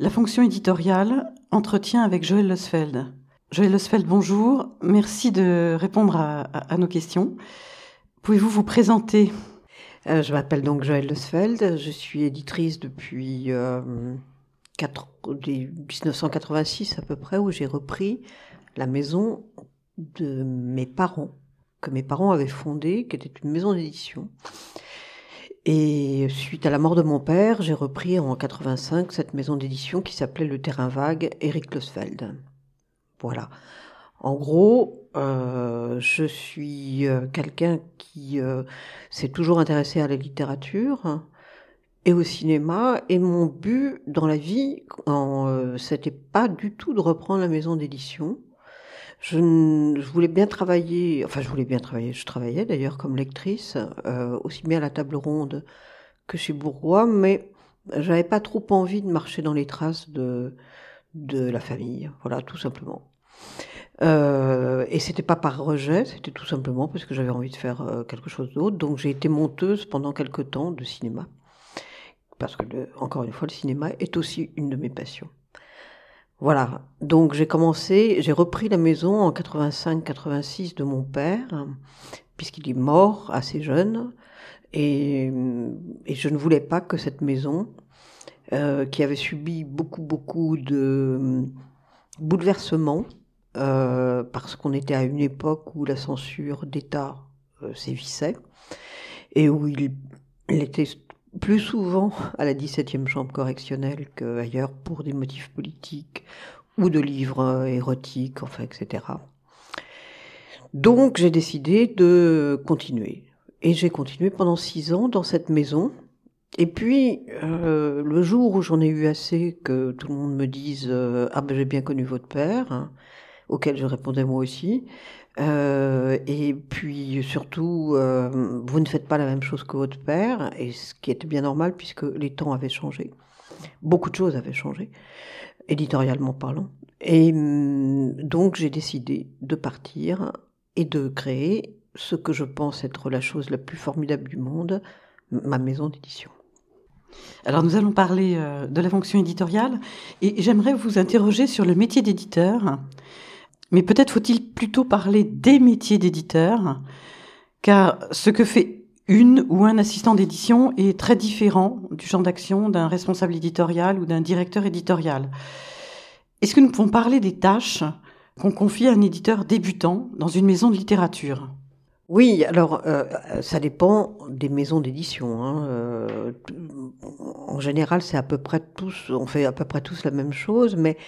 La fonction éditoriale, entretien avec Joël Losfeld. Joël Losfeld, bonjour. Merci de répondre à, nos questions. Pouvez-vous vous présenter? Euh, Je m'appelle donc Joël Losfeld. Je suis éditrice depuis 1986 euh, à peu près, où j'ai repris la maison de mes parents, que mes parents avaient fondée, qui était une maison d'édition. Et suite à la mort de mon père, j'ai repris en 85 cette maison d'édition qui s'appelait Le Terrain Vague, Eric Losfeld. Voilà. En gros, euh, je suis euh, quelqu'un qui euh, s'est toujours intéressé à la littérature et au cinéma, et mon but dans la vie, c'était pas du tout de reprendre la maison d'édition. Je, je, voulais bien travailler, enfin je voulais bien travailler, je travaillais d'ailleurs comme lectrice, euh, aussi bien à la table ronde que chez Bourgois, mais j'avais pas trop envie de marcher dans les traces de, de la famille, voilà, tout simplement. Euh, et c'était pas par rejet, c'était tout simplement parce que j'avais envie de faire euh, quelque chose d'autre. Donc j'ai été monteuse pendant quelques temps de cinéma, parce que encore une fois, le cinéma est aussi une de mes passions. Voilà, donc j'ai commencé, j'ai repris la maison en 85-86 de mon père, puisqu'il est mort assez jeune, et, je ne voulais pas que cette maison, euh, qui avait subi beaucoup beaucoup de bouleversements, euh, parce qu'on était à une époque où la censure d'État euh, sévissait, et où il, il était plus souvent à la 17e chambre correctionnelle qu'ailleurs pour des motifs politiques ou de livres érotiques, enfin, etc. Donc j'ai décidé de continuer. Et j'ai continué pendant six ans dans cette maison. Et puis, euh, le jour où j'en ai eu assez que tout le monde me dise euh, Ah ben j'ai bien connu votre père hein", auquel je répondais moi aussi, euh, et puis surtout, euh, vous ne faites pas la même chose que votre père, et ce qui était bien normal puisque les temps avaient changé. Beaucoup de choses avaient changé, éditorialement parlant. Et hum, donc j'ai décidé de partir et de créer ce que je pense être la chose la plus formidable du monde, ma maison d'édition. Alors nous allons parler euh, de la fonction éditoriale et j'aimerais vous interroger sur le métier d'éditeur. Mais peut-être faut-il plutôt parler des métiers d'éditeur, car ce que fait une ou un assistant d'édition est très différent du champ d'action d'un responsable éditorial ou d'un directeur éditorial. Est-ce que nous pouvons parler des tâches qu'on confie à un éditeur débutant dans une maison de littérature? Oui, alors euh, ça dépend des maisons d'édition. Hein. Euh, en général, c'est à peu près tous, on fait à peu près tous la même chose, mais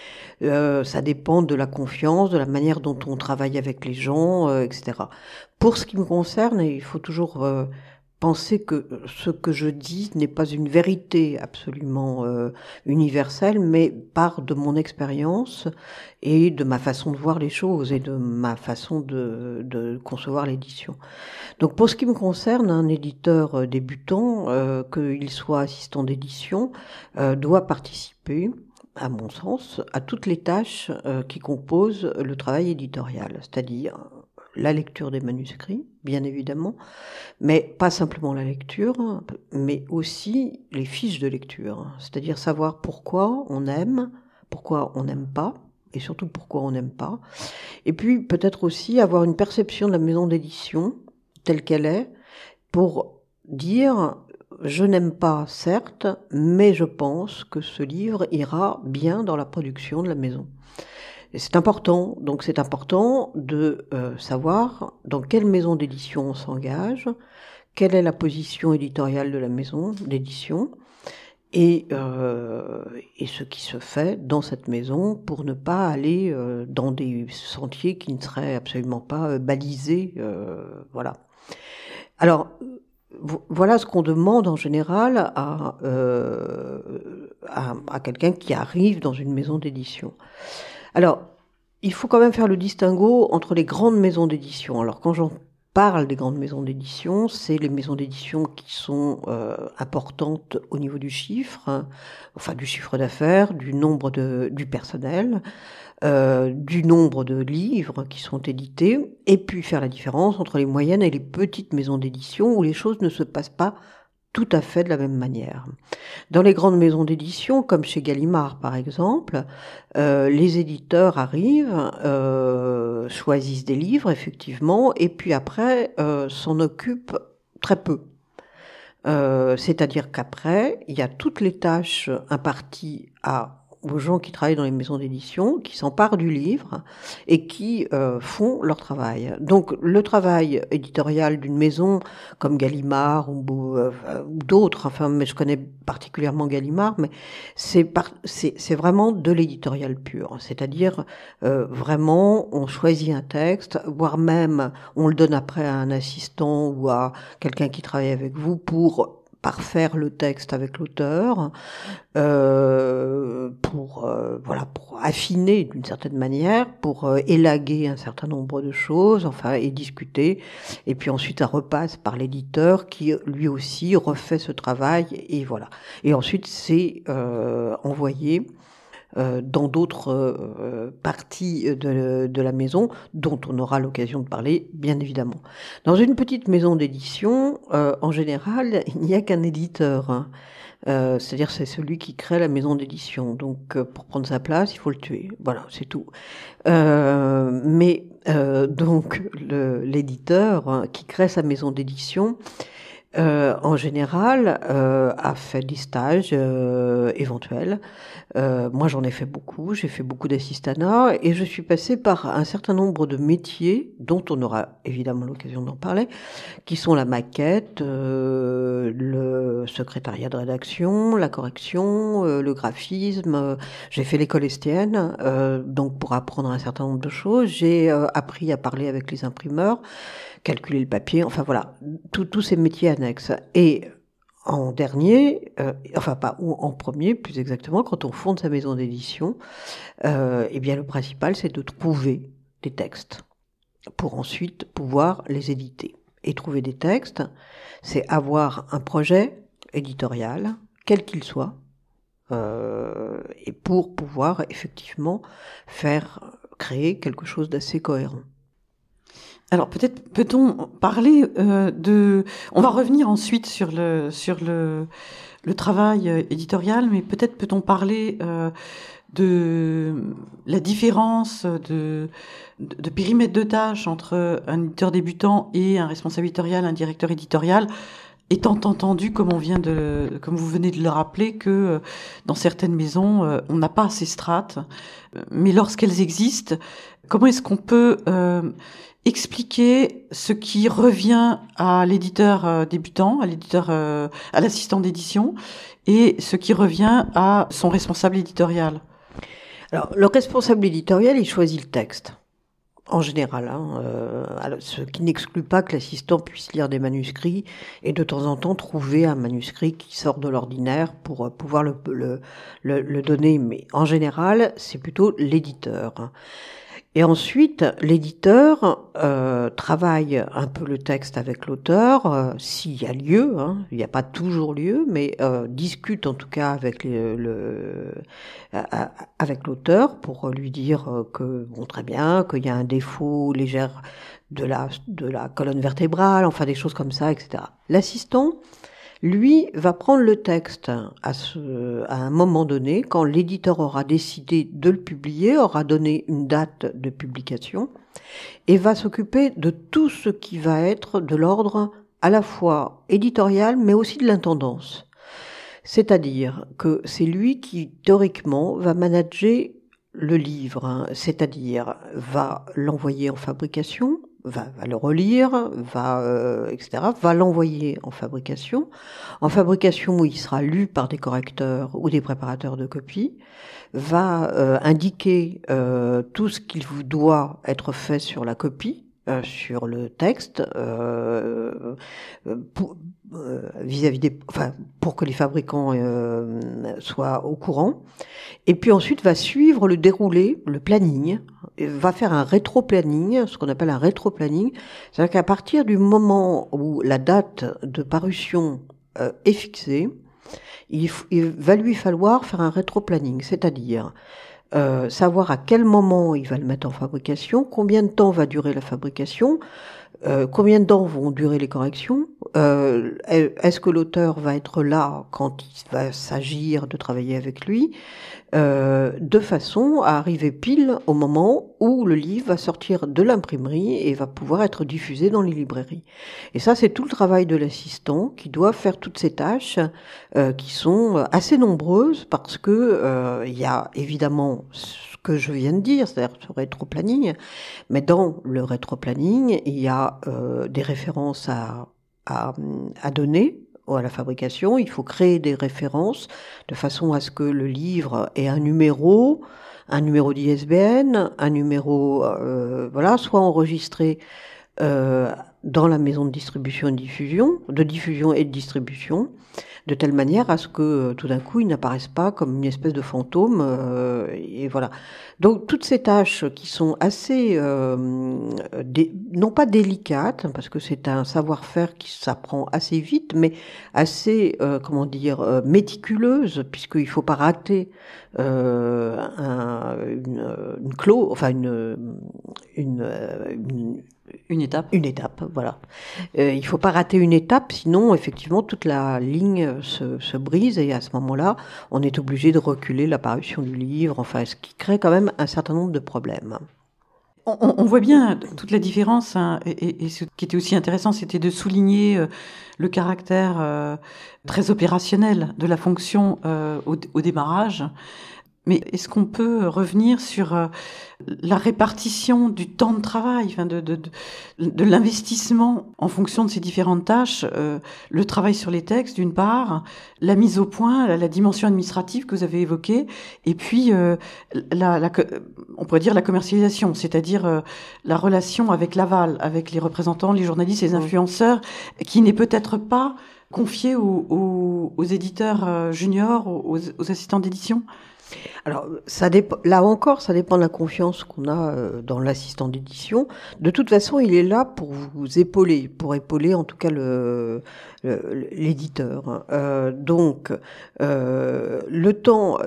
euh, ça dépend de la confiance, de la manière dont on travaille avec les gens, etc. Pour ce qui me concerne, il faut toujours penser que ce que je dis n'est pas une vérité absolument euh, universelle, mais part de mon expérience et de ma façon de voir les choses et de ma façon de, de concevoir l'édition. Donc pour ce qui me concerne, un éditeur euh, débutant, euh, qu'il soit assistant d'édition, doit participer à mon sens, à toutes les tâches qui composent le travail éditorial, c'est-à-dire la lecture des manuscrits, bien évidemment, mais pas simplement la lecture, mais aussi les fiches de lecture, c'est-à-dire savoir pourquoi on aime, pourquoi on n'aime pas, et surtout pourquoi on n'aime pas, et puis peut-être aussi avoir une perception de la maison d'édition telle qu'elle est, pour dire je n'aime pas, certes, mais je pense que ce livre ira bien dans la production de la maison c'est important, donc c'est important de euh, savoir dans quelle maison d'édition on s'engage, quelle est la position éditoriale de la maison d'édition, et, euh, ce qui se fait dans cette maison pour ne pas aller euh, dans des sentiers qui ne seraient absolument pas balisés. voilà. Alors, voilà ce qu'on demande en général à, à quelqu'un qui arrive dans une maison d'édition. Alors, il faut quand même faire le distinguo entre les grandes maisons d'édition. Alors, quand j'en parle des grandes maisons d'édition, c'est les maisons d'édition qui sont euh, importantes au niveau du chiffre, enfin du chiffre d'affaires, du nombre de, du personnel, euh, du nombre de livres qui sont édités, et puis faire la différence entre les moyennes et les petites maisons d'édition où les choses ne se passent pas tout à fait de la même manière. Dans les grandes maisons d'édition, comme chez Gallimard par exemple, euh, les éditeurs arrivent, euh, choisissent des livres effectivement, et puis après euh, s'en occupent très peu. C'est-à-dire qu'après, il y a toutes les tâches imparties à aux gens qui travaillent dans les maisons d'édition, qui s'emparent du livre et qui euh, font leur travail. Donc le travail éditorial d'une maison comme Gallimard ou, euh, d'autres, enfin, mais je connais particulièrement Gallimard, mais c'est c'est vraiment de l'éditorial pur. C'est-à-dire euh, vraiment, on choisit un texte, voire même on le donne après à un assistant ou à quelqu'un qui travaille avec vous pour parfaire le texte avec l'auteur, euh, pour euh, voilà, pour affiner d'une certaine manière, pour euh, élaguer un certain nombre de choses, enfin et discuter, et puis ensuite ça repasse par l'éditeur qui lui aussi refait ce travail et voilà. Et ensuite c'est envoyé euh, dans d'autres euh, parties de, la maison, dont on aura l'occasion de parler, bien évidemment. Dans une petite maison d'édition, euh, en général, il n'y a qu'un éditeur. Hein. C'est-à-dire c'est celui qui crée la maison d'édition. Donc pour prendre sa place, il faut le tuer. Voilà, c'est tout. mais donc l'éditeur hein, qui crée sa maison d'édition, euh, en général, euh, a fait des stages euh, éventuels. Euh, moi, j'en ai fait beaucoup. J'ai fait beaucoup d'assistanat et je suis passée par un certain nombre de métiers dont on aura évidemment l'occasion d'en parler, qui sont la maquette, euh, le secrétariat de rédaction, la correction, le graphisme. J'ai fait l'école estienne, donc pour apprendre un certain nombre de choses. J'ai appris à parler avec les imprimeurs calculer le papier, enfin voilà, tous ces métiers annexes. Et en dernier, euh, enfin pas ou en premier plus exactement, quand on fonde sa maison d'édition, euh, eh bien le principal c'est de trouver des textes pour ensuite pouvoir les éditer. Et trouver des textes, c'est avoir un projet éditorial, quel qu'il soit, euh, et pour pouvoir effectivement faire créer quelque chose d'assez cohérent. Alors peut-être peut-on parler euh, de. On va revenir ensuite sur le sur le, travail euh, éditorial, mais peut-être peut-on parler euh, de la différence de, de, périmètre de tâche entre un éditeur débutant et un responsable éditorial, un directeur éditorial. Étant entendu, comme on vient de, comme vous venez de le rappeler, que dans certaines maisons, on n'a pas ces strates, mais lorsqu'elles existent, comment est-ce qu'on peut expliquer ce qui revient à l'éditeur euh, débutant, à l'éditeur, euh, à l'assistant d'édition, et ce qui revient à son responsable éditorial? Alors, le responsable éditorial, il choisit le texte. En général, hein, euh, ce qui n'exclut pas que l'assistant puisse lire des manuscrits et de temps en temps trouver un manuscrit qui sort de l'ordinaire pour pouvoir le, le, le, donner. Mais en général, c'est plutôt l'éditeur. Et ensuite, l'éditeur euh, travaille un peu le texte avec l'auteur, euh, s'il y a lieu, hein, il n'y a pas toujours lieu, mais euh, discute en tout cas avec le, avec l'auteur pour lui dire que bon très bien, qu'il y a un défaut léger de la de la colonne vertébrale, enfin des choses comme ça, etc. L'assistant lui va prendre le texte à, ce, un moment donné, quand l'éditeur aura décidé de le publier, aura donné une date de publication, et va s'occuper de tout ce qui va être de l'ordre à la fois éditorial, mais aussi de l'intendance. C'est-à-dire que c'est lui qui, théoriquement, va manager le livre, hein. c'est-à-dire va l'envoyer en fabrication, va, le relire, va, euh, etc., va l'envoyer en fabrication. En fabrication, où il sera lu par des correcteurs ou des préparateurs de copies, va euh, indiquer euh, tout ce qu'il vous doit être fait sur la copie, sur le texte vis-à-vis des, enfin, pour que les fabricants soient au courant. Et puis ensuite va suivre le déroulé, le planning, va faire un rétro-planning, ce qu'on appelle un rétro-planning. C'est-à-dire qu'à partir du moment où la date de parution est fixée, il, il, va lui falloir faire un rétro-planning, c'est-à-dire euh, savoir à quel moment il va le mettre en fabrication, combien de temps va durer la fabrication, euh, combien de temps vont durer les corrections? Euh, Est-ce que l'auteur va être là quand il va s'agir de travailler avec lui? Euh, De façon à arriver pile au moment où le livre va sortir de l'imprimerie et va pouvoir être diffusé dans les librairies. Et ça, c'est tout le travail de l'assistant qui doit faire toutes ces tâches qui sont assez nombreuses parce que il y a évidemment que je viens de dire, c'est-à-dire ce rétro-planning. Mais dans le rétro-planning, il y a euh, des références à, à, à donner à la fabrication. Il faut créer des références de façon à ce que le livre ait un numéro, un numéro d'ISBN, un numéro, euh, voilà, soit enregistré euh, dans la maison de distribution et de diffusion, de diffusion et de distribution, de telle manière à ce que euh, tout d'un coup ils n'apparaissent pas comme une espèce de fantôme. Euh, et voilà. Donc toutes ces tâches qui sont assez, euh, non pas délicates, parce que c'est un savoir-faire qui s'apprend assez vite, mais assez, comment dire, méticuleuse, puisqu'il faut pas rater un, une, une clos, enfin une, une, une une étape. Une étape, voilà. Euh, il faut pas rater une étape, sinon effectivement toute la ligne se, se brise et à ce moment-là, on est obligé de reculer l'apparition du livre, enfin, ce qui crée quand même un certain nombre de problèmes. On, on voit bien toute la différence, hein, et, et, ce qui était aussi intéressant, c'était de souligner euh, le caractère euh, très opérationnel de la fonction euh, au, au démarrage. Mais est-ce qu'on peut revenir sur euh, la répartition du temps de travail, enfin de, de, de, de l'investissement en fonction de ces différentes tâches, euh, le travail sur les textes d'une part, la mise au point, la, la, dimension administrative que vous avez évoquée, et puis euh, la, la, on pourrait dire la commercialisation, c'est-à-dire euh, la relation avec l'aval, avec les représentants, les journalistes, les influenceurs, qui n'est peut-être pas confiée aux, aux, aux éditeurs juniors, aux, aux assistants d'édition? Alors, ça là encore, ça dépend de la confiance qu'on a euh, dans l'assistant d'édition. De toute façon, il est là pour vous épauler, pour épauler en tout cas l'éditeur. Euh, donc, euh, le temps,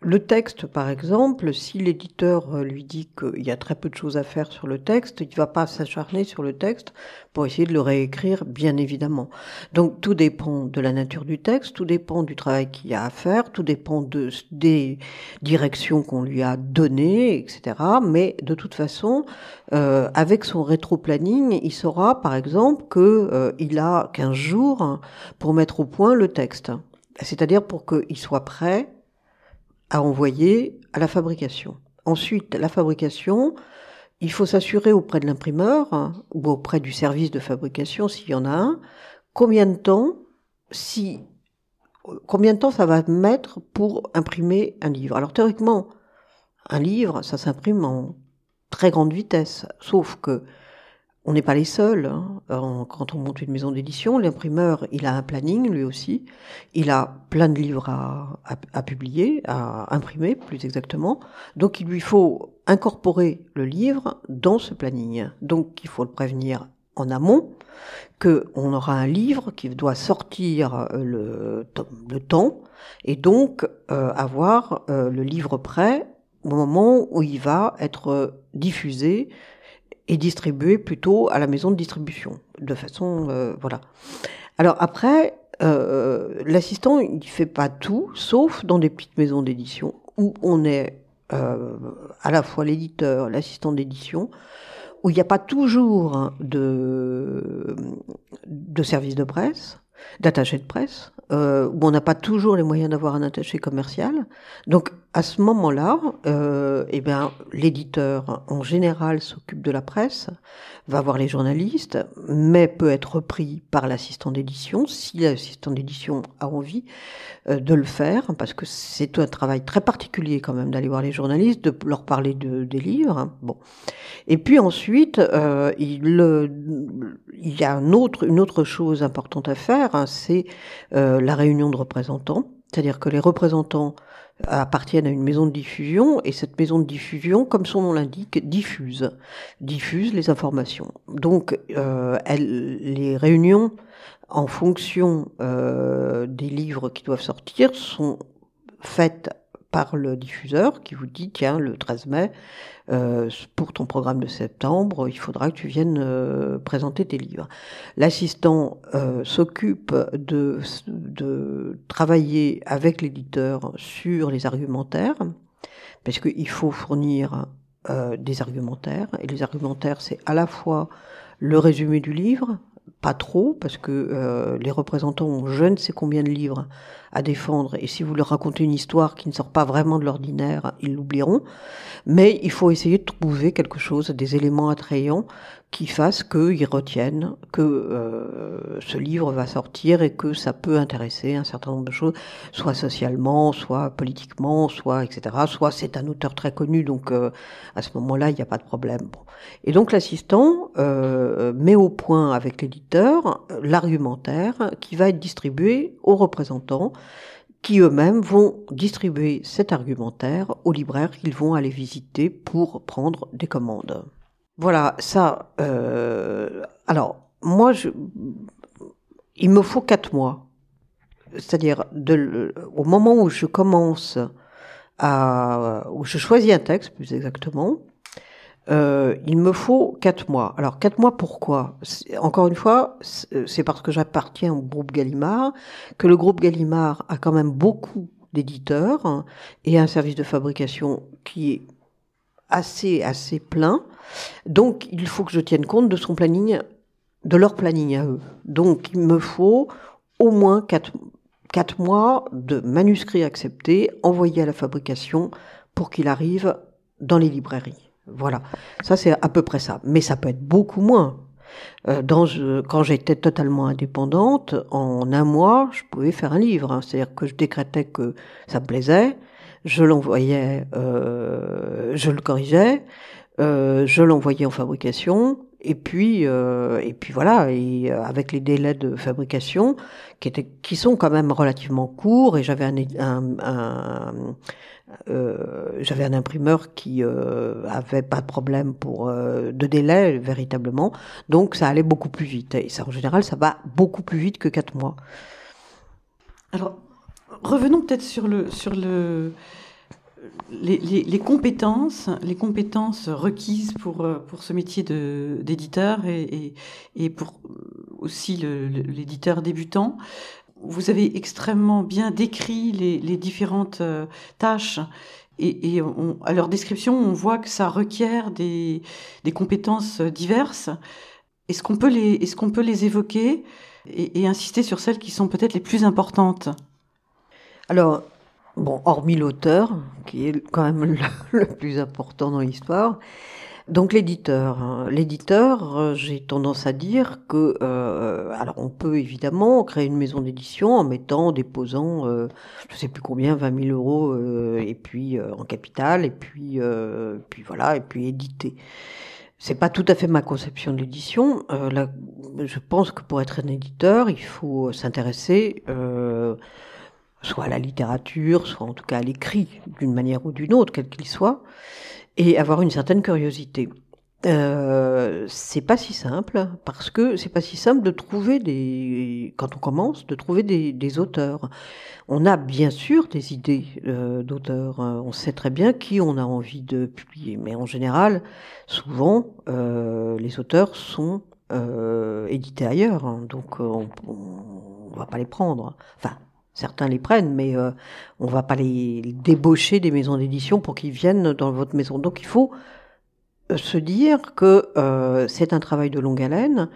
le texte, par exemple, si l'éditeur euh, lui dit qu'il y a très peu de choses à faire sur le texte, il ne va pas s'acharner sur le texte pour essayer de le réécrire, bien évidemment. Donc tout dépend de la nature du texte, tout dépend du travail qu'il y a à faire, tout dépend de, des directions qu'on lui a données, etc. Mais de toute façon, euh, avec son rétro-planning, il saura, par exemple, qu'il euh, a 15 jours pour mettre au point le texte. C'est-à-dire pour qu'il soit prêt à envoyer à la fabrication. Ensuite, la fabrication, il faut s'assurer auprès de l'imprimeur hein, ou auprès du service de fabrication s'il y en a un, combien de temps, si, combien de temps ça va mettre pour imprimer un livre. Alors théoriquement, un livre, ça s'imprime en très grande vitesse, sauf que on n'est pas les seuls. Hein. Quand on monte une maison d'édition, l'imprimeur, il a un planning lui aussi. Il a plein de livres à, à, publier, à imprimer plus exactement. Donc il lui faut incorporer le livre dans ce planning. Donc il faut le prévenir en amont que on aura un livre qui doit sortir euh, le, le temps et donc euh, avoir euh, le livre prêt au moment où il va être diffusé et distribué plutôt à la maison de distribution, de façon euh, voilà. Alors après, euh, l'assistant il fait pas tout, sauf dans des petites maisons d'édition où on est euh, à la fois l'éditeur, l'assistant d'édition, où il n'y a pas toujours de de service de presse, d'attaché de presse, euh, où on n'a pas toujours les moyens d'avoir un attaché commercial. Donc à ce moment-là, euh, eh bien l'éditeur en général s'occupe de la presse, va voir les journalistes, mais peut être pris par l'assistant d'édition si l'assistant d'édition a envie euh, de le faire, parce que c'est un travail très particulier quand même d'aller voir les journalistes, de leur parler de, des livres. Hein. Bon, et puis ensuite, euh, il, y a une autre chose importante à faire, hein, c'est la réunion de représentants, c'est-à-dire que les représentants appartiennent à une maison de diffusion et cette maison de diffusion, comme son nom l'indique, diffuse, diffuse les informations. Donc, euh, elle, les réunions en fonction euh, des livres qui doivent sortir sont faites par le diffuseur qui vous dit tiens le 13 mai euh, pour ton programme de septembre il faudra que tu viennes euh, présenter tes livres. L'assistant euh, s'occupe de, de travailler avec l'éditeur sur les argumentaires parce qu'il faut fournir des argumentaires et les argumentaires c'est à la fois le résumé du livre pas trop, parce que euh, les représentants ont je ne sais combien de livres à défendre, et si vous leur racontez une histoire qui ne sort pas vraiment de l'ordinaire, ils l'oublieront. Mais il faut essayer de trouver quelque chose, des éléments attrayants qui fassent qu'ils retiennent que euh, ce livre va sortir et que ça peut intéresser un certain nombre de choses, soit socialement, soit politiquement, soit etc. Soit c'est un auteur très connu, donc euh, à ce moment-là, il n'y a pas de problème. Bon. Et donc l'assistant euh, met au point avec l'éditeur l'argumentaire qui va être distribué aux représentants qui eux-mêmes vont distribuer cet argumentaire aux libraires qu'ils vont aller visiter pour prendre des commandes. Voilà, ça. Euh, alors, moi, il me faut quatre mois. C'est-à-dire, au moment où je commence à, où je choisis un texte, plus exactement, euh, il me faut quatre mois. Alors quatre mois, pourquoi? Encore une fois, c'est parce que j'appartiens au groupe Gallimard, que le groupe Gallimard a quand même beaucoup d'éditeurs et un service de fabrication qui est assez assez plein. Donc il faut que je tienne compte de son planning, de leur planning à eux. Donc il me faut au moins quatre, quatre mois de manuscrits acceptés, envoyés à la fabrication pour qu'il arrive dans les librairies. Voilà, ça c'est à peu près ça. Mais ça peut être beaucoup moins. Euh, dans, quand j'étais totalement indépendante, en un mois, je pouvais faire un livre. Hein. C'est-à-dire que je décrétais que ça me plaisait, je l'envoyais, euh, je le corrigeais, euh, je l'envoyais en fabrication, et puis euh, et puis voilà et euh, avec les délais de fabrication qui étaient qui sont quand même relativement courts et j'avais un, un, un euh, j'avais un imprimeur qui euh, avait pas de problème pour euh, de délai véritablement, donc ça allait beaucoup plus vite. Et ça, en général, ça va beaucoup plus vite que quatre mois. Alors, revenons peut-être sur le sur le les, compétences, les compétences requises pour pour ce métier d'éditeur et, pour aussi l'éditeur débutant vous avez extrêmement bien décrit les, les différentes euh, tâches et, à leur description, on voit que ça requiert des, compétences diverses. Est-ce qu'on peut les, évoquer et, insister sur celles qui sont peut-être les plus importantes? Alors, bon, hormis l'auteur, qui est quand même le, plus important dans l'histoire, donc l'éditeur, hein. l'éditeur, euh, j'ai tendance à dire que, euh, alors on peut évidemment créer une maison d'édition en mettant, déposant, euh, je sais plus combien, 20 000 euros, euh, et puis en capital, et puis, puis voilà, et puis éditer. C'est pas tout à fait ma conception de l'édition. je pense que pour être un éditeur, il faut s'intéresser soit la littérature, soit en tout cas l'écrit, d'une manière ou d'une autre, quel qu'il soit et avoir une certaine curiosité. Euh, c'est pas si simple parce que c'est pas si simple de trouver des quand on commence de trouver des, auteurs. On a bien sûr des idées euh, d'auteurs. On sait très bien qui on a envie de publier, mais en général, souvent euh, les auteurs sont euh, édités ailleurs, hein. donc on, on, va pas les prendre. Enfin, Certains les prennent, mais euh, on va pas les débaucher des maisons d'édition pour qu'ils viennent dans votre maison. Donc il faut euh, se dire que euh, c'est un travail de longue haleine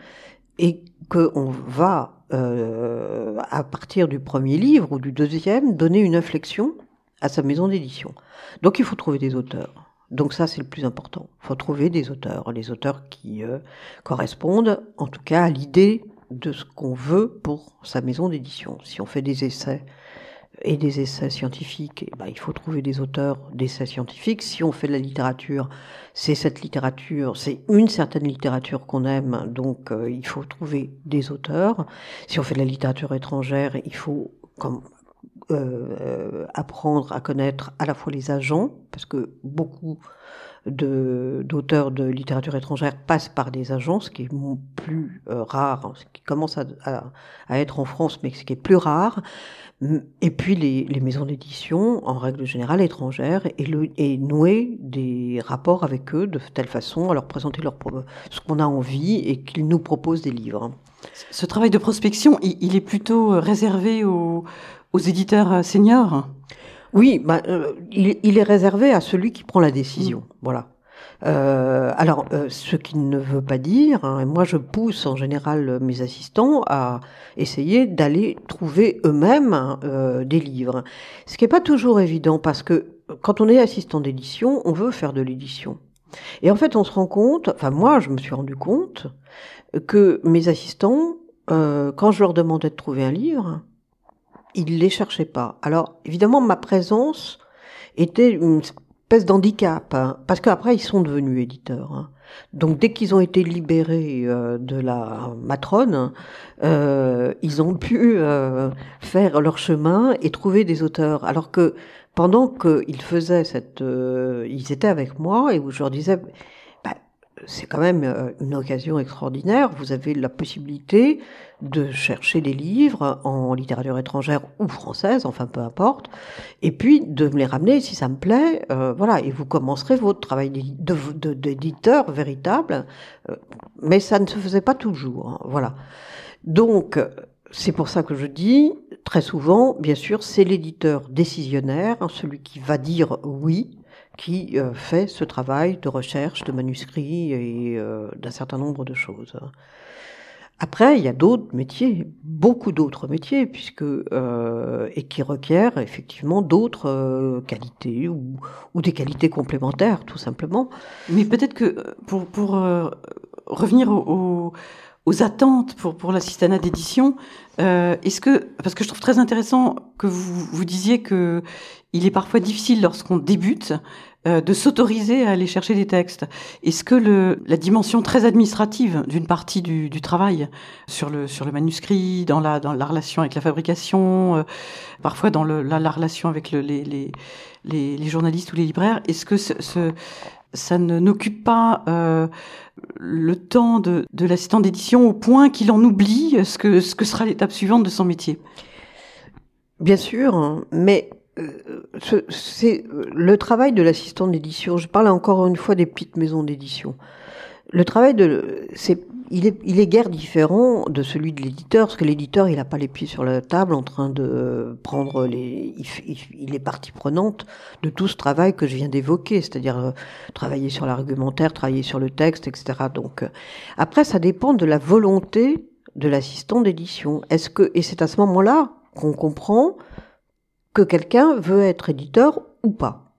et qu'on va, euh, à partir du premier livre ou du deuxième, donner une inflexion à sa maison d'édition. Donc il faut trouver des auteurs. Donc ça, c'est le plus important. Il faut trouver des auteurs, les auteurs qui correspondent, en tout cas, à l'idée de ce qu'on veut pour sa maison d'édition. Si on fait des essais et des essais scientifiques, eh ben, il faut trouver des auteurs d'essais scientifiques. Si on fait de la littérature, c'est cette littérature, c'est une certaine littérature qu'on aime, donc euh, il faut trouver des auteurs. Si on fait de la littérature étrangère, il faut euh, apprendre à connaître à la fois les agents, parce que beaucoup d'auteurs de, littérature étrangère passent par des agents, ce qui est plus rare, ce qui commence à, à, être en France, mais ce qui est plus rare. Et puis les, les maisons d'édition, en règle générale étrangères, et, nouer des rapports avec eux de telle façon à leur présenter leur, ce qu'on a envie et qu'ils nous proposent des livres. Ce travail de prospection, il, est plutôt réservé aux, aux éditeurs seniors? Oui, bah, euh, il, il, est réservé à celui qui prend la décision. Mmh. Voilà. Euh, alors, euh, ce qui ne veut pas dire, hein, moi je pousse en général mes assistants à essayer d'aller trouver eux-mêmes hein, euh, des livres. Ce qui n'est pas toujours évident parce que quand on est assistant d'édition, on veut faire de l'édition. Et en fait, on se rend compte, enfin moi je me suis rendu compte que mes assistants, quand je leur demandais de trouver un livre, ne les cherchaient pas. Alors évidemment, ma présence était une d'handicap, hein, parce qu'après ils sont devenus éditeurs. Hein. Donc dès qu'ils ont été libérés euh, de la matrone, euh, ils ont pu euh, faire leur chemin et trouver des auteurs. Alors que pendant qu'ils faisaient cette, ils étaient avec moi et où je leur disais, c'est quand même euh, une occasion extraordinaire. Vous avez la possibilité de chercher des livres en littérature étrangère ou française, enfin peu importe, et puis de me les ramener si ça me plaît. Euh, voilà, et vous commencerez votre travail d'éditeur véritable. Euh, mais ça ne se faisait pas toujours. Hein, voilà. Donc, c'est pour ça que je dis, très souvent, bien sûr, c'est l'éditeur décisionnaire, hein, celui qui va dire oui, qui euh, fait ce travail de recherche de manuscrits et euh, d'un certain nombre de choses. Après, il y a d'autres métiers, beaucoup d'autres métiers, puisque euh, et qui requièrent effectivement d'autres qualités ou, des qualités complémentaires, tout simplement. Mais peut-être que pour, pour revenir au, aux attentes pour, pour l'assistanat d'édition. Est-ce que, parce que je trouve très intéressant que vous, vous disiez que il est parfois difficile lorsqu'on débute euh, de s'autoriser à aller chercher des textes. Est-ce que le, la dimension très administrative d'une partie du, du, travail sur le, sur le manuscrit, dans la, dans la relation avec la fabrication, euh, parfois dans le, la, la relation avec le, les, les, les, les, journalistes ou les libraires, est-ce que ce, ce, ça ne n'occupe pas euh, le temps de, de l'assistant d'édition au point qu'il en oublie ce que, ce que sera l'étape suivante de son métier? Bien sûr, mais euh, c'est le travail de l'assistant d'édition. Je parle encore une fois des petites maisons d'édition. Le travail de, c'est il est, il est guère différent de celui de l'éditeur, parce que l'éditeur, il n'a pas les pieds sur la table en train de prendre les, il, est partie prenante de tout ce travail que je viens d'évoquer, c'est-à-dire euh, travailler sur l'argumentaire, travailler sur le texte, etc. Donc, euh, après, ça dépend de la volonté de l'assistant d'édition. Est-ce que, et c'est à ce moment-là qu'on comprend que quelqu'un veut être éditeur ou pas.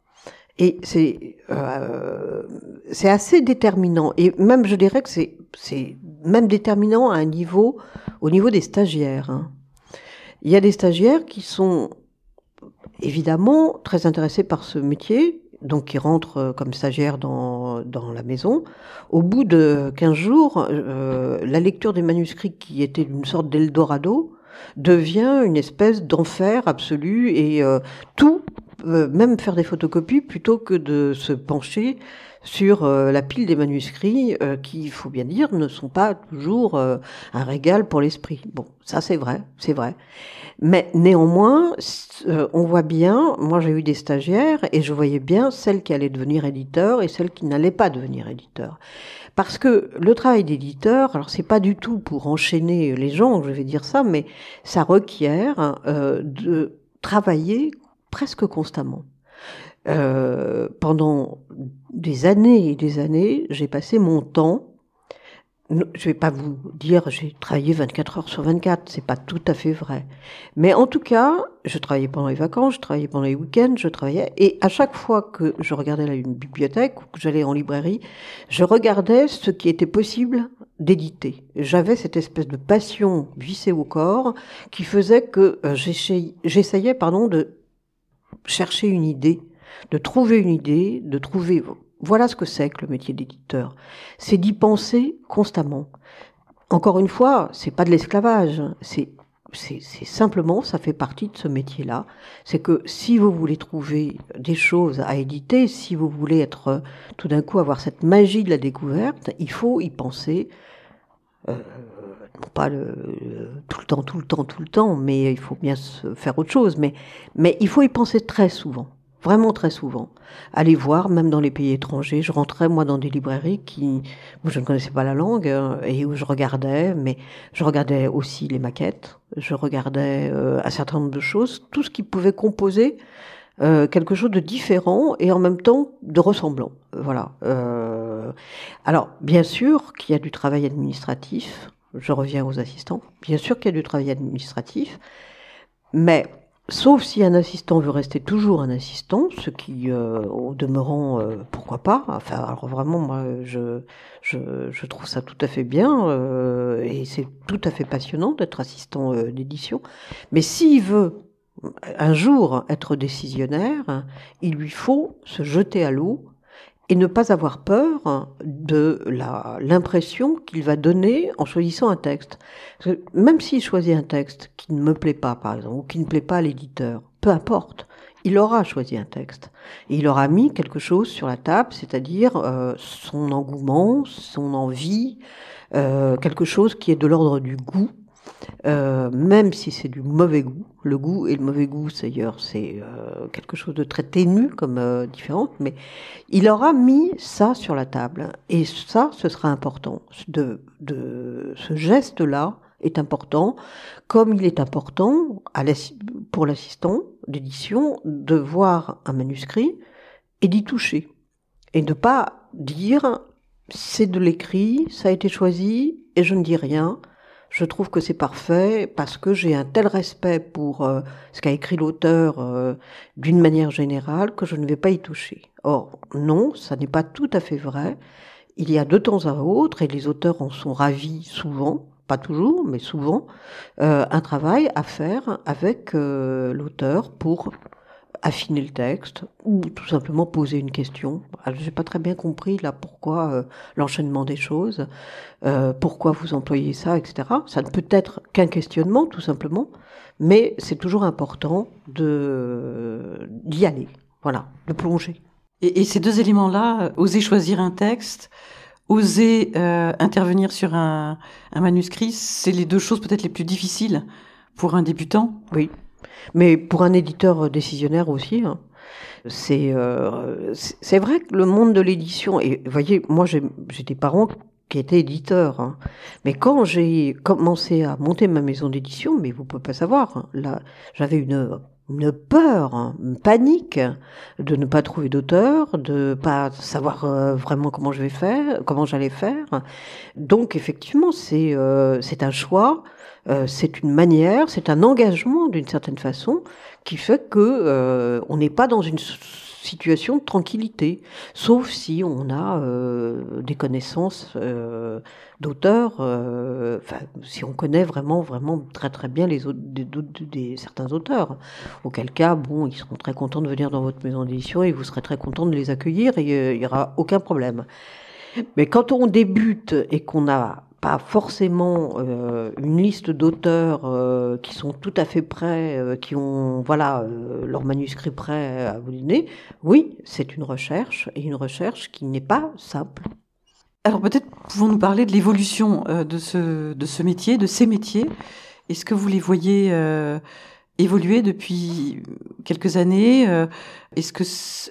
Et c'est euh, c'est assez déterminant. Et même, je dirais que c'est c'est même déterminant à un niveau, au niveau des stagiaires. Hein. Il y a des stagiaires qui sont évidemment très intéressés par ce métier, donc qui rentrent euh, comme stagiaires dans, dans la maison. Au bout de 15 jours, euh, la lecture des manuscrits qui était une sorte d'Eldorado devient une espèce d'enfer absolu et euh, tout euh, même faire des photocopies plutôt que de se pencher sur euh, la pile des manuscrits euh, qui, il faut bien dire, ne sont pas toujours un régal pour l'esprit. Bon, ça c'est vrai, c'est vrai. Mais néanmoins, on voit bien, moi j'ai eu des stagiaires et je voyais bien celles qui allaient devenir éditeurs et celles qui n'allaient pas devenir éditeurs. Parce que le travail d'éditeur, alors c'est pas du tout pour enchaîner les gens, je vais dire ça, mais ça requiert de travailler presque constamment. Euh, pendant des années et des années, j'ai passé mon temps. Je vais pas vous dire j'ai travaillé 24 heures sur 24, c'est pas tout à fait vrai. Mais en tout cas, je travaillais pendant les vacances, je travaillais pendant les week-ends, je travaillais et à chaque fois que je regardais la une bibliothèque ou que j'allais en librairie, je regardais ce qui était possible d'éditer. J'avais cette espèce de passion vissée au corps qui faisait que euh, j'essayais pardon de chercher une idée, de trouver une idée, de trouver... Voilà ce que c'est que le métier d'éditeur. C'est d'y penser constamment. Encore une fois, c'est pas de l'esclavage, c'est c'est simplement, ça fait partie de ce métier-là. C'est que si vous voulez trouver des choses à éditer, si vous voulez être tout d'un coup avoir cette magie de la découverte, il faut y penser. Euh, pas le, tout le temps, tout le temps, tout le temps, mais il faut bien se faire autre chose. Mais il faut y penser très souvent vraiment très souvent. Aller voir, même dans les pays étrangers. Je rentrais, moi, dans des librairies qui, où je ne connaissais pas la langue, hein, et où je regardais, mais je regardais aussi les maquettes, je regardais euh, un certain nombre de choses, tout ce qui pouvait composer euh, quelque chose de différent et en même temps de ressemblant. Voilà. Euh, alors, bien sûr qu'il y a du travail administratif. Je reviens aux assistants. Bien sûr qu'il y a du travail administratif, mais Sauf si un assistant veut rester toujours un assistant, ce qui, euh, au demeurant, euh, pourquoi pas. Enfin, alors vraiment, moi, je, je, je trouve ça tout à fait bien euh, et c'est tout à fait passionnant d'être assistant d'édition. Mais s'il veut un jour être décisionnaire, il lui faut se jeter à l'eau et ne pas avoir peur de l'impression qu'il va donner en choisissant un texte. même s'il choisit un texte qui ne me plaît pas, par exemple, ou qui ne plaît pas à l'éditeur, peu importe, il aura choisi un texte. Et il aura mis quelque chose sur la table, c'est-à-dire euh, son engouement, son envie, euh, quelque chose qui est de l'ordre du goût, euh, même si c'est du mauvais goût. Le goût et le mauvais goût, d'ailleurs, c'est euh, quelque chose de très ténu comme euh, différente, mais il aura mis ça sur la table. Et ça, ce sera important. De, ce geste-là est important, comme il est important pour l'assistant d'édition de voir un manuscrit et d'y toucher. Et de pas dire c'est de l'écrit, ça a été choisi et je ne dis rien je trouve que c'est parfait parce que j'ai un tel respect pour euh, ce qu'a écrit l'auteur euh, d'une manière générale que je ne vais pas y toucher. Or, non, ça n'est pas tout à fait vrai. Il y a de temps à autre, et les auteurs en sont ravis souvent, pas toujours, mais souvent, euh, un travail à faire avec l'auteur pour affiner le texte ou tout simplement poser une question. Alors, j'ai pas très bien compris là pourquoi euh, l'enchaînement des choses, euh, pourquoi vous employez ça, etc. Ça ne peut être qu'un questionnement tout simplement, mais c'est toujours important de d'y aller, voilà, de plonger. Et, et ces deux éléments-là, oser choisir un texte, oser euh, intervenir sur un, un manuscrit, c'est les deux choses peut-être les plus difficiles pour un débutant? Oui. Mais pour un éditeur décisionnaire aussi, hein, c'est euh, c'est vrai que le monde de l'édition, et vous voyez, moi j'ai des parents qui étaient éditeurs, hein, mais quand j'ai commencé à monter ma maison d'édition, mais vous pouvez pas savoir, hein, là j'avais une une peur, une panique de ne pas trouver d'auteur, de pas savoir euh, vraiment comment je vais faire, comment j'allais faire. Donc effectivement, c'est euh, c'est un choix euh, c'est une manière, c'est un engagement d'une certaine façon qui fait que euh, on n'est pas dans une situation de tranquillité, sauf si on a euh, des connaissances d'auteurs, enfin si on connaît vraiment vraiment très très bien les autres des, des, certains auteurs. Auquel cas, bon, ils seront très contents de venir dans votre maison d'édition et vous serez très content de les accueillir et il y aura aucun problème. Mais quand on débute et qu'on a pas forcément euh, une liste d'auteurs euh, qui sont tout à fait prêts, euh, qui ont voilà leur manuscrit prêt à vous donner. Oui, c'est une recherche et une recherche qui n'est pas simple. Alors peut-être pouvons-nous parler de l'évolution de ce de ce métier, de ces métiers. Est-ce que vous les voyez évoluer depuis quelques années Est-ce que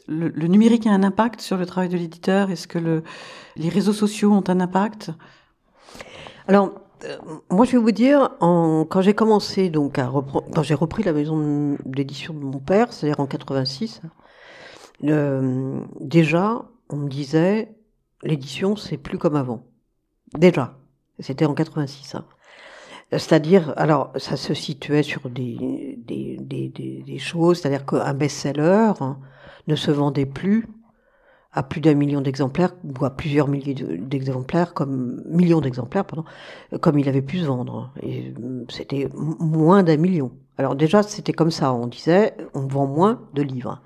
le, numérique a un impact sur le travail de l'éditeur? Est-ce que le, les réseaux sociaux ont un impact? Alors, euh, moi, je vais vous dire, quand j'ai commencé, donc, à quand j'ai repris la maison d'édition de mon père, c'est-à-dire en 86, euh, déjà, on me disait, l'édition, c'est plus comme avant. Déjà. C'était en 86. Hein. C'est-à-dire, alors, ça se situait sur des, des, des, des, choses, c'est-à-dire qu'un best-seller hein, ne se vendait plus à plus d'un million d'exemplaires ou à plusieurs milliers d'exemplaires comme millions d'exemplaires pardon comme il avait pu se vendre. Et euh, c'était moins d'un million. Alors déjà c'était comme ça. On disait on vend moins de livres.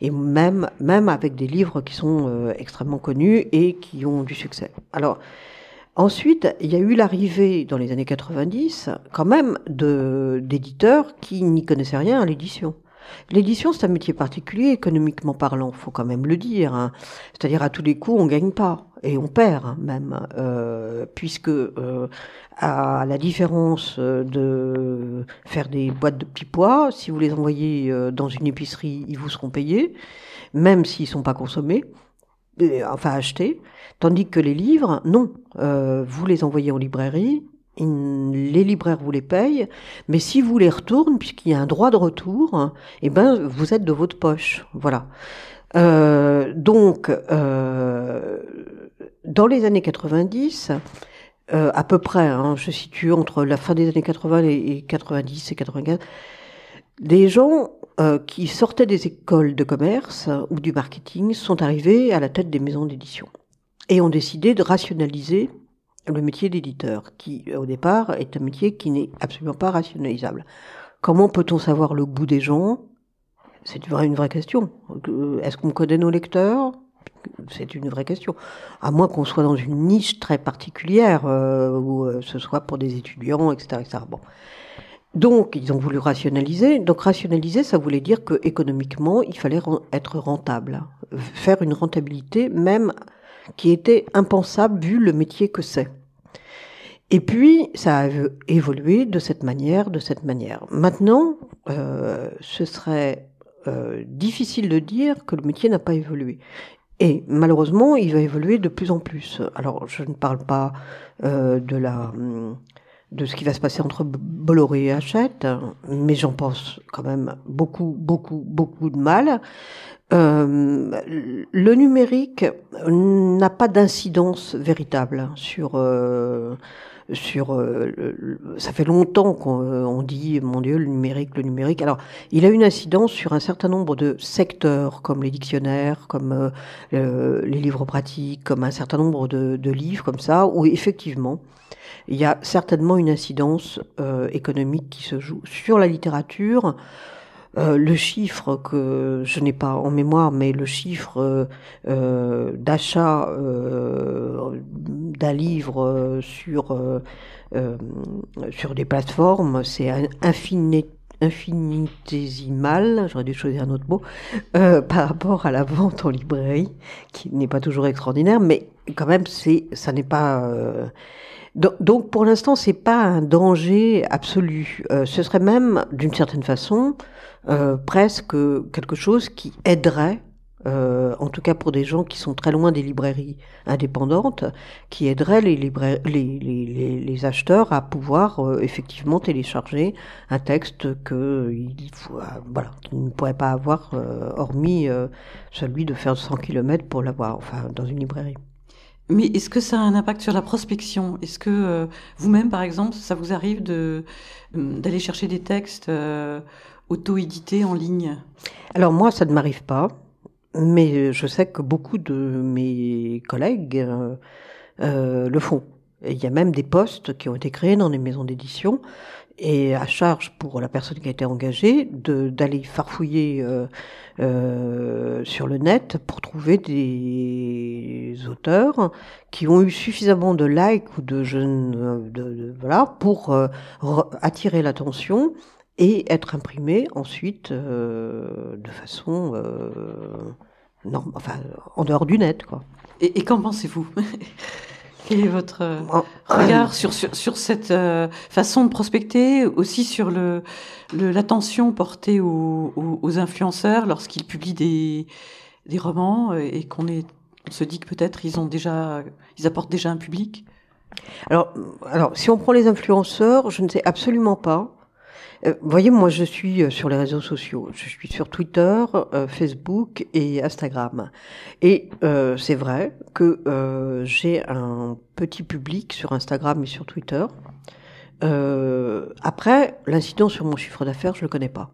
Et même même avec des livres qui sont euh, extrêmement connus et qui ont du succès. Alors Ensuite, il y a eu l'arrivée dans les années 90, quand même, d'éditeurs qui n'y connaissaient rien à l'édition. L'édition, c'est un métier particulier, économiquement parlant, faut quand même le dire. Hein. C'est-à-dire à tous les coups, on gagne pas et on perd hein, même, euh, puisque euh, à la différence de faire des boîtes de petits pois, si vous les envoyez euh, dans une épicerie, ils vous seront payés, même s'ils sont pas consommés, enfin achetés. Tandis que les livres, non, vous les envoyez en librairie, les libraires vous les payent, mais si vous les retournez, puisqu'il y a un droit de retour, eh ben vous êtes de votre poche, voilà. Euh, donc, euh, dans les années 90, euh, à peu près, hein, je situe entre la fin des années 80 et 90 et 95, des gens euh, qui sortaient des écoles de commerce ou du marketing sont arrivés à la tête des maisons d'édition et ont décidé de rationaliser le métier d'éditeur, qui au départ est un métier qui n'est absolument pas rationalisable. Comment peut-on savoir le goût des gens? C'est une vraie question. Est-ce qu'on connaît nos lecteurs? C'est une vraie question. À moins qu'on soit dans une niche très particulière, euh, où euh, ce soit pour des étudiants, etc., etc. Bon. Donc, ils ont voulu rationaliser. Donc, rationaliser, ça voulait dire que économiquement, il fallait être rentable, faire une rentabilité, même qui était impensable vu le métier que c'est. Et puis, ça a évolué de cette manière, de cette manière. Maintenant, euh, ce serait euh, difficile de dire que le métier n'a pas évolué. Et malheureusement, il va évoluer de plus en plus. Alors, je ne parle pas euh, de la de ce qui va se passer entre Bolloré et Hachette, mais j'en pense quand même beaucoup, beaucoup, beaucoup de mal. Euh, le numérique n'a pas d'incidence véritable sur euh, sur euh, ça fait longtemps qu'on dit mon dieu le numérique le numérique. Alors il a une incidence sur un certain nombre de secteurs comme les dictionnaires comme les livres pratiques comme un certain nombre de, de, livres comme ça où effectivement il y a certainement une incidence économique qui se joue sur la littérature euh, le chiffre que je n'ai pas en mémoire, mais le chiffre euh, euh d'achat d'un livre sur sur des plateformes, c'est infinitésimal, j'aurais dû choisir un autre mot, par rapport à la vente en librairie, qui n'est pas toujours extraordinaire, mais quand même, c'est, ça n'est pas. donc, pour l'instant, c'est pas un danger absolu. ce serait même, d'une certaine façon, euh, presque quelque chose qui aiderait euh, en tout cas pour des gens qui sont très loin des librairies indépendantes, qui aiderait les, les, les, les, acheteurs à pouvoir euh, effectivement télécharger un texte que il faut, voilà, qu'ils ne pourraient pas avoir hormis celui de faire 100 km pour l'avoir, enfin dans une librairie. Mais est-ce que ça a un impact sur la prospection? Est-ce que vous-même, par exemple, ça vous arrive de d'aller chercher des textes auto-édité en ligne? Alors moi, ça ne m'arrive pas, mais je sais que beaucoup de mes collègues euh, euh, le font. Il y a même des postes qui ont été créés dans les maisons d'édition et à charge pour la personne qui a été engagée d'aller farfouiller euh, sur le net pour trouver des auteurs qui ont eu suffisamment de likes ou de jeunes de, voilà pour attirer l'attention et être imprimé ensuite euh, de façon euh, non, enfin, en dehors du net. Quoi. Et, qu'en pensez-vous? Quel est votre euh, regard sur, sur, sur cette façon de prospecter, aussi sur le l'attention portée aux, aux, influenceurs lorsqu'ils publient des, des romans et qu'on est on se dit que peut-être ils ont déjà ils apportent déjà un public? Alors, alors, si on prend les influenceurs, je ne sais absolument pas euh, vous voyez, moi, je suis euh, sur les réseaux sociaux. Je suis sur Twitter, euh, Facebook et Instagram. Et c'est vrai que j'ai un petit public sur Instagram et sur Twitter. après, l'incidence sur mon chiffre d'affaires, je le connais pas.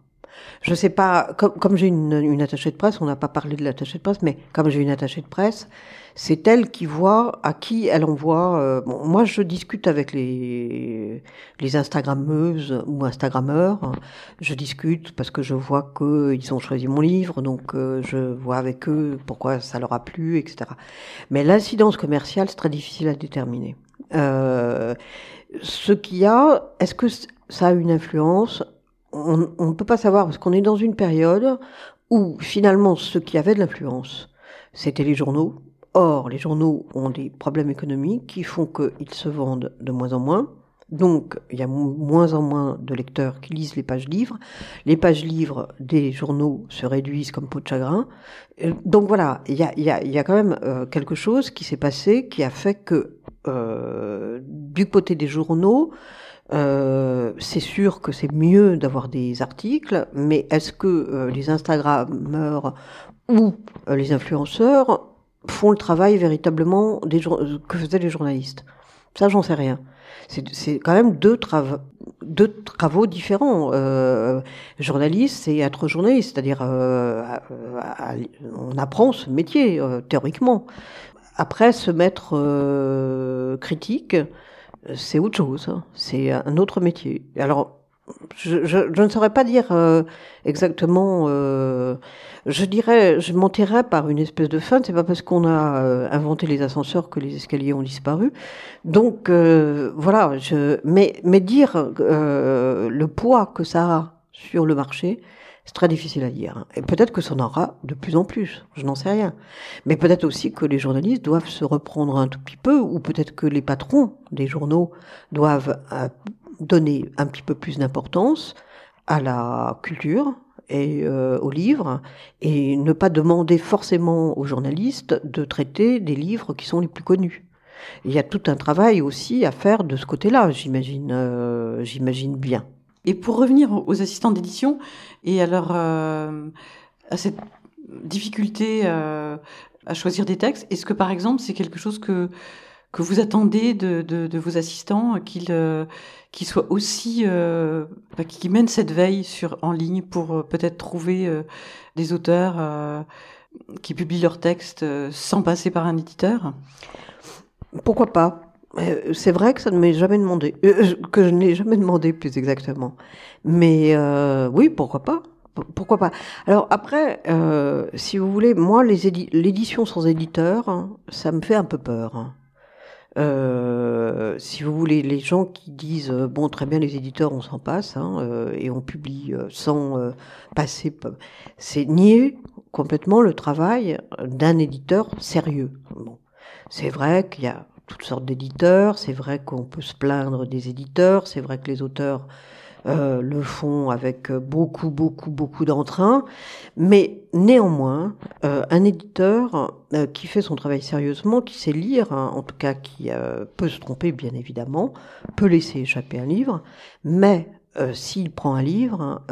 Je sais pas, comme, j'ai une, attachée de presse, on n'a pas parlé de l'attachée de presse, mais comme j'ai une attachée de presse, c'est elle qui voit à qui elle envoie. Euh, moi, je discute avec les, les Instagrammeuses ou Instagrammeurs. Je discute parce que je vois qu'ils ont choisi mon livre, donc euh, je vois avec eux pourquoi ça leur a plu, etc. Mais l'incidence commerciale, c'est très difficile à déterminer. Euh, ce qu'il y a, est-ce que ça a une influence On ne peut pas savoir parce qu'on est dans une période où finalement ce qui avait de l'influence, c'était les journaux. Or, les journaux ont des problèmes économiques qui font qu'ils se vendent de moins en moins. Donc, il y a moins en moins de lecteurs qui lisent les pages livres. Les pages livres des journaux se réduisent comme peau de chagrin. Euh, donc voilà, il y a, quand même euh, quelque chose qui s'est passé qui a fait que euh, du côté des journaux, euh, c'est sûr que c'est mieux d'avoir des articles, mais est-ce que euh, les Instagrammeurs ou les influenceurs font le travail véritablement des, que faisaient les journalistes? Ça, j'en sais rien c'est quand même deux, deux travaux différents. Euh, journaliste, c'est être journaliste, c'est-à-dire euh, on apprend ce métier euh, théoriquement. Après, se mettre euh, critique, c'est autre chose. Hein. C'est un autre métier. Alors, je, ne saurais pas dire euh, exactement. Euh, je dirais, je mentirais par une espèce de fin. C'est pas parce qu'on a euh, inventé les ascenseurs que les escaliers ont disparu. Donc euh, voilà. Je, mais dire le poids que ça a sur le marché, c'est très difficile à dire. Et peut-être que ça en aura de plus en plus. Je n'en sais rien. Mais peut-être aussi que les journalistes doivent se reprendre un tout petit peu, ou peut-être que les patrons des journaux doivent donner un petit peu plus d'importance à la culture et euh, aux livres et ne pas demander forcément aux journalistes de traiter des livres qui sont les plus connus. Il y a tout un travail aussi à faire de ce côté-là, j'imagine, euh, j'imagine bien. Et pour revenir aux assistants d'édition et alors euh, à cette difficulté à choisir des textes, est-ce que par exemple c'est quelque chose que que vous attendez de, de, vos assistants, qu'ils euh, qu'ils soient aussi, euh, bah, qui mènent cette veille sur en ligne pour euh, peut-être trouver euh, des auteurs euh, qui publient leurs textes sans passer par un éditeur? Pourquoi pas? C'est vrai que ça ne m'est jamais demandé, que je n'ai jamais demandé plus exactement. Mais oui, pourquoi pas pourquoi pas Alors après, euh, si vous voulez, moi, l'édition sans éditeur, hein, ça me fait un peu peur. Hein. Euh, si vous voulez, les gens qui disent euh, bon très bien les éditeurs on s'en passe hein, euh, et on publie euh, sans euh, passer, c'est nier complètement le travail d'un éditeur sérieux. C'est vrai qu'il y a toutes sortes d'éditeurs, c'est vrai qu'on peut se plaindre des éditeurs, c'est vrai que les auteurs euh, le font avec beaucoup, beaucoup, beaucoup d'entrain. Mais néanmoins, euh, un éditeur euh, qui fait son travail sérieusement, qui sait lire, hein, en tout cas qui euh, peut se tromper bien évidemment, peut laisser échapper un livre, mais s'il prend un livre,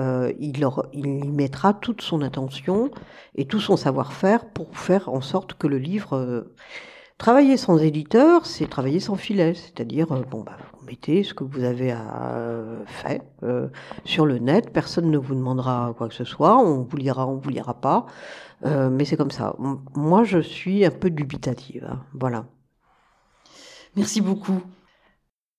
il y mettra toute son attention et tout son savoir-faire pour faire en sorte que le livre Travailler sans éditeur, c'est travailler sans filet, c'est-à-dire, euh, bon, bah, vous mettez ce que vous avez euh, faire euh, sur le net, personne ne vous demandera quoi que ce soit, on vous lira, on vous lira pas, mais c'est comme ça. Moi, je suis un peu dubitative, hein, voilà. Merci beaucoup.